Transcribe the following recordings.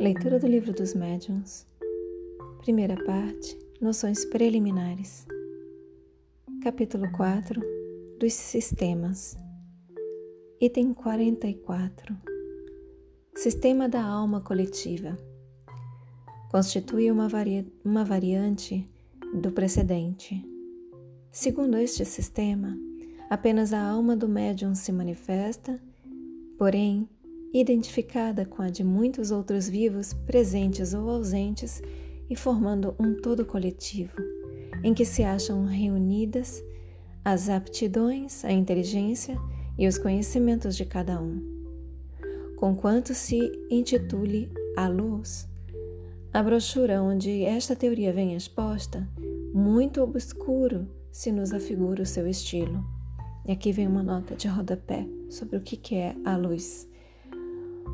Leitura do Livro dos Médiuns. Primeira parte: Noções preliminares. Capítulo 4 Dos Sistemas. Item 44. Sistema da alma coletiva. Constitui uma, uma variante do precedente. Segundo este sistema, apenas a alma do médium se manifesta, porém, identificada com a de muitos outros vivos, presentes ou ausentes, e formando um todo coletivo, em que se acham reunidas as aptidões, a inteligência e os conhecimentos de cada um. Conquanto se intitule A Luz, a brochura onde esta teoria vem exposta, muito obscuro se nos afigura o seu estilo. E aqui vem uma nota de rodapé sobre o que é a luz.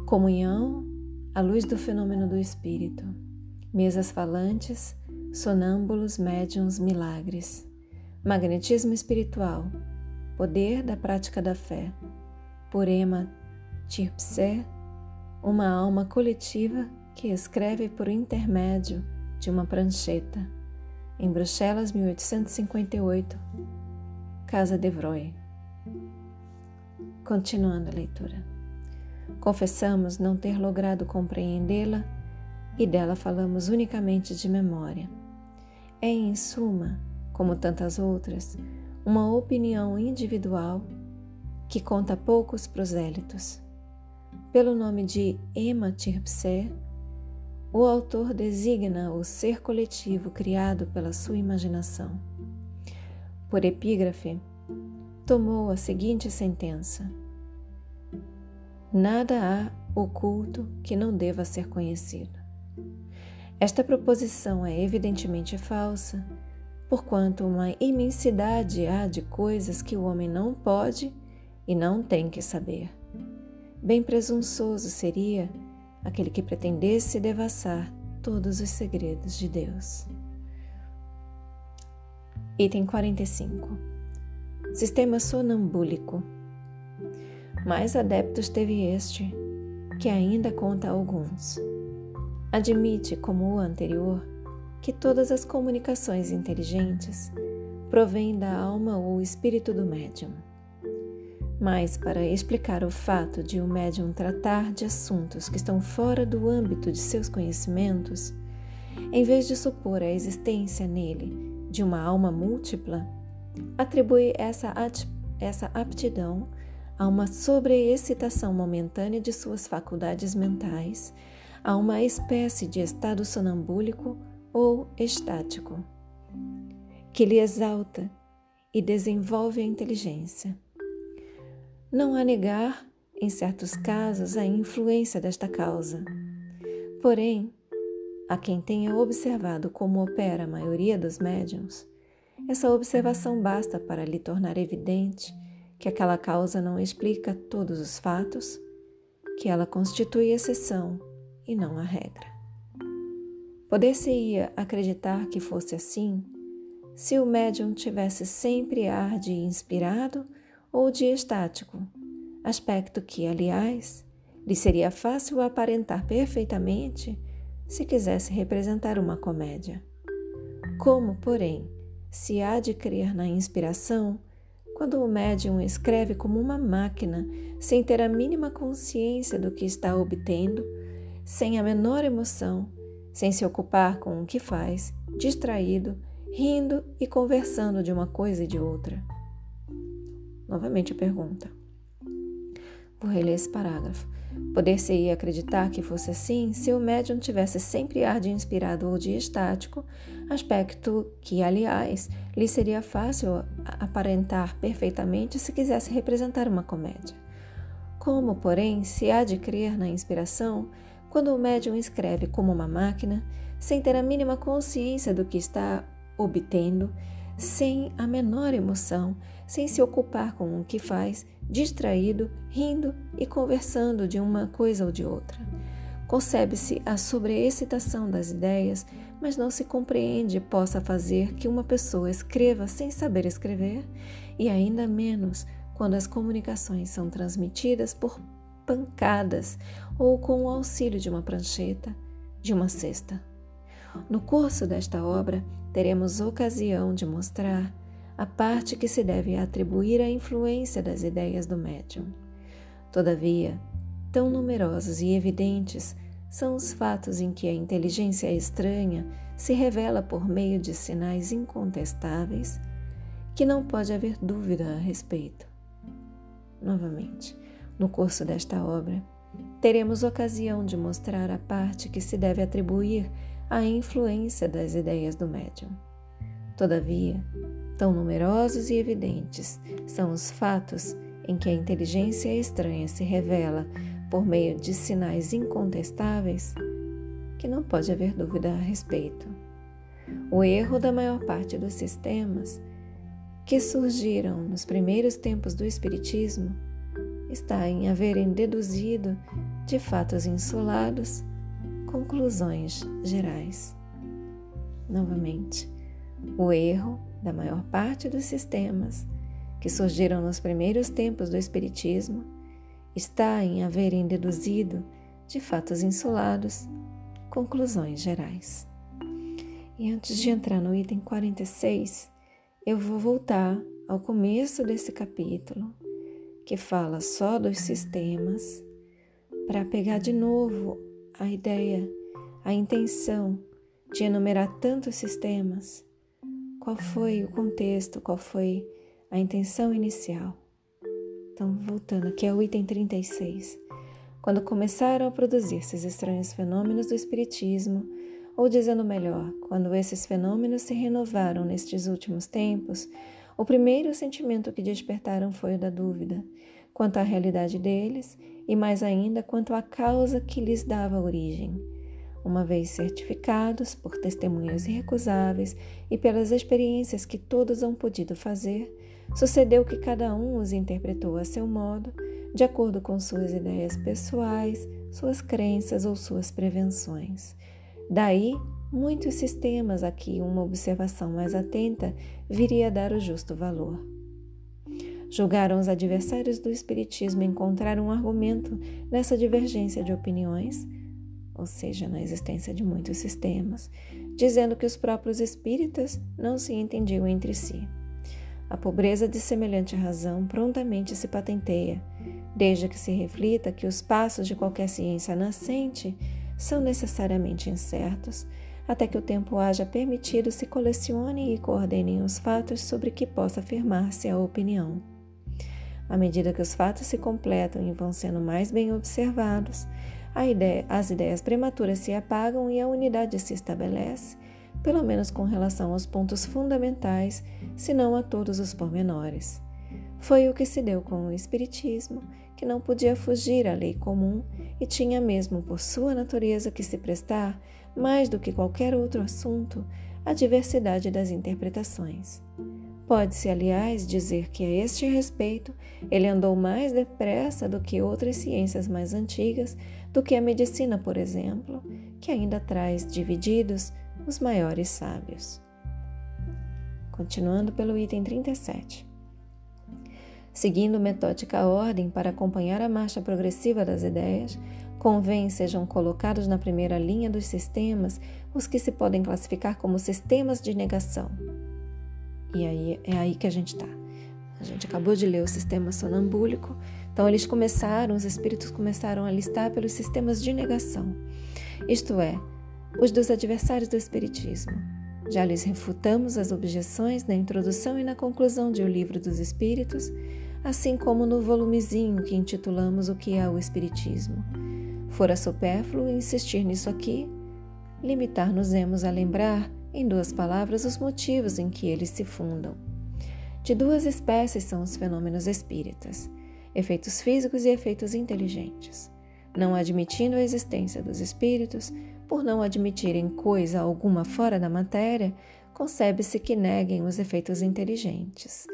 Comunhão, a luz do fenômeno do espírito. Mesas falantes, sonâmbulos, médiums, milagres. Magnetismo espiritual, poder da prática da fé. Purema Tirpsé, uma alma coletiva que escreve por intermédio de uma prancheta. Em Bruxelas, 1858, Casa de Vroy. Continuando a leitura. Confessamos não ter logrado compreendê-la e dela falamos unicamente de memória. É, em suma, como tantas outras, uma opinião individual que conta poucos prosélitos. Pelo nome de Emma Tirpsé, o autor designa o ser coletivo criado pela sua imaginação. Por epígrafe, tomou a seguinte sentença: Nada há oculto que não deva ser conhecido. Esta proposição é evidentemente falsa, porquanto uma imensidade há de coisas que o homem não pode e não tem que saber. Bem presunçoso seria aquele que pretendesse devassar todos os segredos de Deus. Item 45. Sistema sonambúlico. Mais adeptos teve este, que ainda conta alguns. Admite, como o anterior, que todas as comunicações inteligentes provêm da alma ou espírito do médium. Mas, para explicar o fato de o médium tratar de assuntos que estão fora do âmbito de seus conhecimentos, em vez de supor a existência nele de uma alma múltipla, atribui essa, essa aptidão a uma sobreexcitação momentânea de suas faculdades mentais, a uma espécie de estado sonambúlico ou estático, que lhe exalta e desenvolve a inteligência. Não há negar, em certos casos, a influência desta causa. Porém, a quem tenha observado como opera a maioria dos médiums, essa observação basta para lhe tornar evidente que aquela causa não explica todos os fatos, que ela constitui exceção e não a regra. Poder-se-ia acreditar que fosse assim se o médium tivesse sempre ar de inspirado ou de estático, aspecto que, aliás, lhe seria fácil aparentar perfeitamente se quisesse representar uma comédia. Como, porém, se há de crer na inspiração quando o médium escreve como uma máquina, sem ter a mínima consciência do que está obtendo, sem a menor emoção, sem se ocupar com o que faz, distraído, rindo e conversando de uma coisa e de outra? Novamente a pergunta. Vou reler esse parágrafo. Poder-se-ia acreditar que fosse assim se o médium tivesse sempre ar de inspirado ou de estático, aspecto que, aliás, lhe seria fácil aparentar perfeitamente se quisesse representar uma comédia. Como, porém, se há de crer na inspiração quando o médium escreve como uma máquina, sem ter a mínima consciência do que está obtendo, sem a menor emoção, sem se ocupar com o que faz, distraído, rindo e conversando de uma coisa ou de outra. Concebe-se a sobreexcitação das ideias, mas não se compreende possa fazer que uma pessoa escreva sem saber escrever, e ainda menos quando as comunicações são transmitidas por pancadas ou com o auxílio de uma prancheta, de uma cesta. No curso desta obra, teremos ocasião de mostrar a parte que se deve atribuir à influência das ideias do médium. Todavia, tão numerosos e evidentes são os fatos em que a inteligência estranha se revela por meio de sinais incontestáveis que não pode haver dúvida a respeito. Novamente, no curso desta obra, teremos ocasião de mostrar a parte que se deve atribuir à influência das ideias do médium. Todavia, tão numerosos e evidentes são os fatos em que a inteligência estranha se revela por meio de sinais incontestáveis que não pode haver dúvida a respeito. O erro da maior parte dos sistemas que surgiram nos primeiros tempos do Espiritismo está em haverem deduzido de fatos insolados conclusões gerais. Novamente, o erro da maior parte dos sistemas que surgiram nos primeiros tempos do Espiritismo está em haverem deduzido de fatos insolados conclusões gerais. E antes de entrar no item 46, eu vou voltar ao começo desse capítulo, que fala só dos sistemas, para pegar de novo a ideia, a intenção de enumerar tantos sistemas. Qual foi o contexto, qual foi a intenção inicial? Então, voltando aqui ao item 36. Quando começaram a produzir esses estranhos fenômenos do Espiritismo, ou dizendo melhor, quando esses fenômenos se renovaram nestes últimos tempos, o primeiro sentimento que despertaram foi o da dúvida quanto à realidade deles e mais ainda quanto à causa que lhes dava origem. Uma vez certificados por testemunhos irrecusáveis e pelas experiências que todos hão podido fazer, sucedeu que cada um os interpretou a seu modo, de acordo com suas ideias pessoais, suas crenças ou suas prevenções. Daí, muitos sistemas a que uma observação mais atenta viria a dar o justo valor. Julgaram os adversários do Espiritismo encontrar um argumento nessa divergência de opiniões, ou seja, na existência de muitos sistemas, dizendo que os próprios espíritas não se entendiam entre si. A pobreza de semelhante razão prontamente se patenteia, desde que se reflita que os passos de qualquer ciência nascente são necessariamente incertos, até que o tempo haja permitido se colecione e coordenem os fatos sobre que possa afirmar-se a opinião. À medida que os fatos se completam e vão sendo mais bem observados, ideia, as ideias prematuras se apagam e a unidade se estabelece, pelo menos com relação aos pontos fundamentais, se não a todos os pormenores. Foi o que se deu com o Espiritismo, que não podia fugir à lei comum e tinha mesmo por sua natureza que se prestar, mais do que qualquer outro assunto, à diversidade das interpretações. Pode-se, aliás, dizer que a este respeito ele andou mais depressa do que outras ciências mais antigas, do que a medicina, por exemplo, que ainda traz divididos os maiores sábios. Continuando pelo item 37. Seguindo metódica ordem para acompanhar a marcha progressiva das ideias, convém sejam colocados na primeira linha dos sistemas os que se podem classificar como sistemas de negação. E aí é aí que a gente está. A gente acabou de ler o sistema sonambúlico, então eles começaram, os espíritos começaram a listar pelos sistemas de negação, isto é, os dos adversários do espiritismo. Já lhes refutamos as objeções na introdução e na conclusão de O Livro dos Espíritos, assim como no volumezinho que intitulamos O que é o Espiritismo. Fora supérfluo insistir nisso aqui, limitar-nos-emos a lembrar, em duas palavras, os motivos em que eles se fundam. De duas espécies são os fenômenos espíritas: efeitos físicos e efeitos inteligentes. Não admitindo a existência dos espíritos, por não admitirem coisa alguma fora da matéria, concebe-se que neguem os efeitos inteligentes.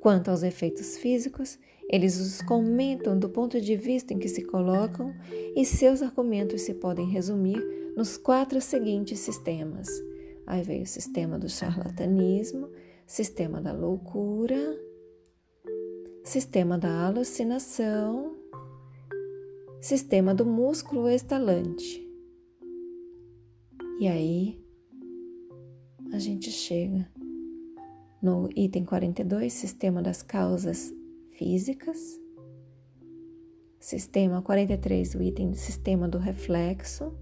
Quanto aos efeitos físicos, eles os comentam do ponto de vista em que se colocam e seus argumentos se podem resumir nos quatro seguintes sistemas. Aí veio o sistema do charlatanismo, sistema da loucura, sistema da alucinação sistema do músculo estalante. E aí a gente chega no item 42, sistema das causas físicas. Sistema 43, o item do sistema do reflexo.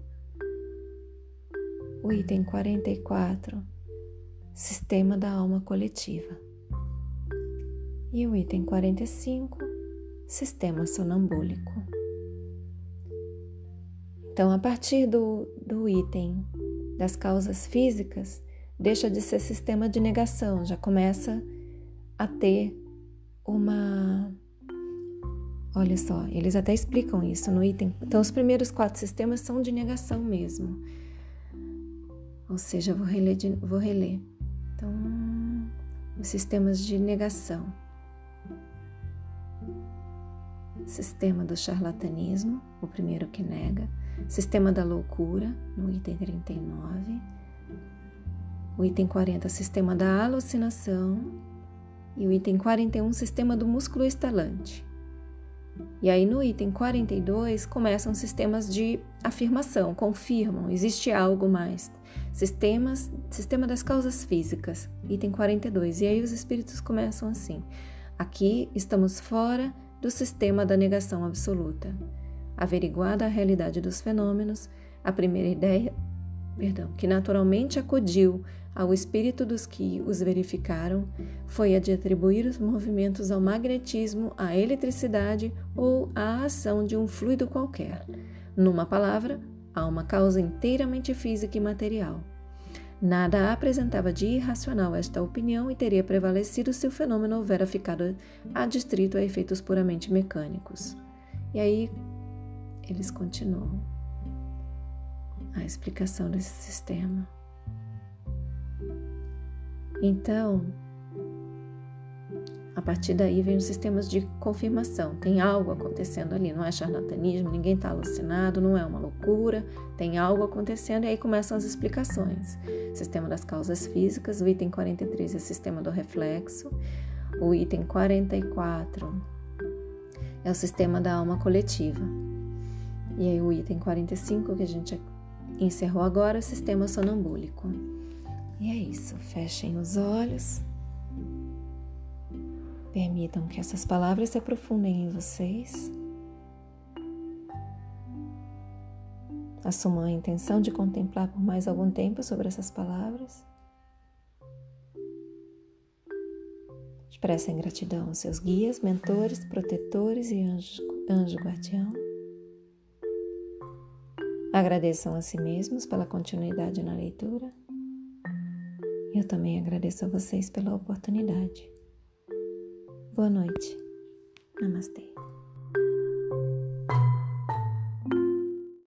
O item 44, sistema da alma coletiva. E o item 45, sistema sonambúlico. Então, a partir do, do item das causas físicas, deixa de ser sistema de negação, já começa a ter uma. Olha só, eles até explicam isso no item. Então, os primeiros quatro sistemas são de negação mesmo. Ou seja, vou reler. De, vou reler. Então, os sistemas de negação. Sistema do charlatanismo, o primeiro que nega. Sistema da loucura, no item 39 o item 40, sistema da alucinação. E o item 41, sistema do músculo estalante. E aí no item 42 começam sistemas de afirmação, confirmam, existe algo mais. Sistemas, sistema das causas físicas, item 42. E aí os espíritos começam assim: aqui estamos fora do sistema da negação absoluta. Averiguada a realidade dos fenômenos, a primeira ideia, perdão, que naturalmente acudiu ao espírito dos que os verificaram foi a de atribuir os movimentos ao magnetismo, à eletricidade ou à ação de um fluido qualquer. Numa palavra, a uma causa inteiramente física e material. Nada apresentava de irracional esta opinião e teria prevalecido se o fenômeno houvera ficado adstrito a efeitos puramente mecânicos. E aí eles continuam a explicação desse sistema. Então, partir daí vem os sistemas de confirmação. Tem algo acontecendo ali, não é charlatanismo, ninguém está alucinado, não é uma loucura, tem algo acontecendo e aí começam as explicações. Sistema das causas físicas, o item 43 é o sistema do reflexo, o item 44 é o sistema da alma coletiva. E aí o item 45 que a gente encerrou agora é o sistema sonambúlico. E é isso, fechem os olhos. Permitam que essas palavras se aprofundem em vocês. Assumam a intenção de contemplar por mais algum tempo sobre essas palavras. Expressem gratidão aos seus guias, mentores, protetores e anjo, anjo guardião. Agradeçam a si mesmos pela continuidade na leitura. Eu também agradeço a vocês pela oportunidade. Boa noite. Namastê.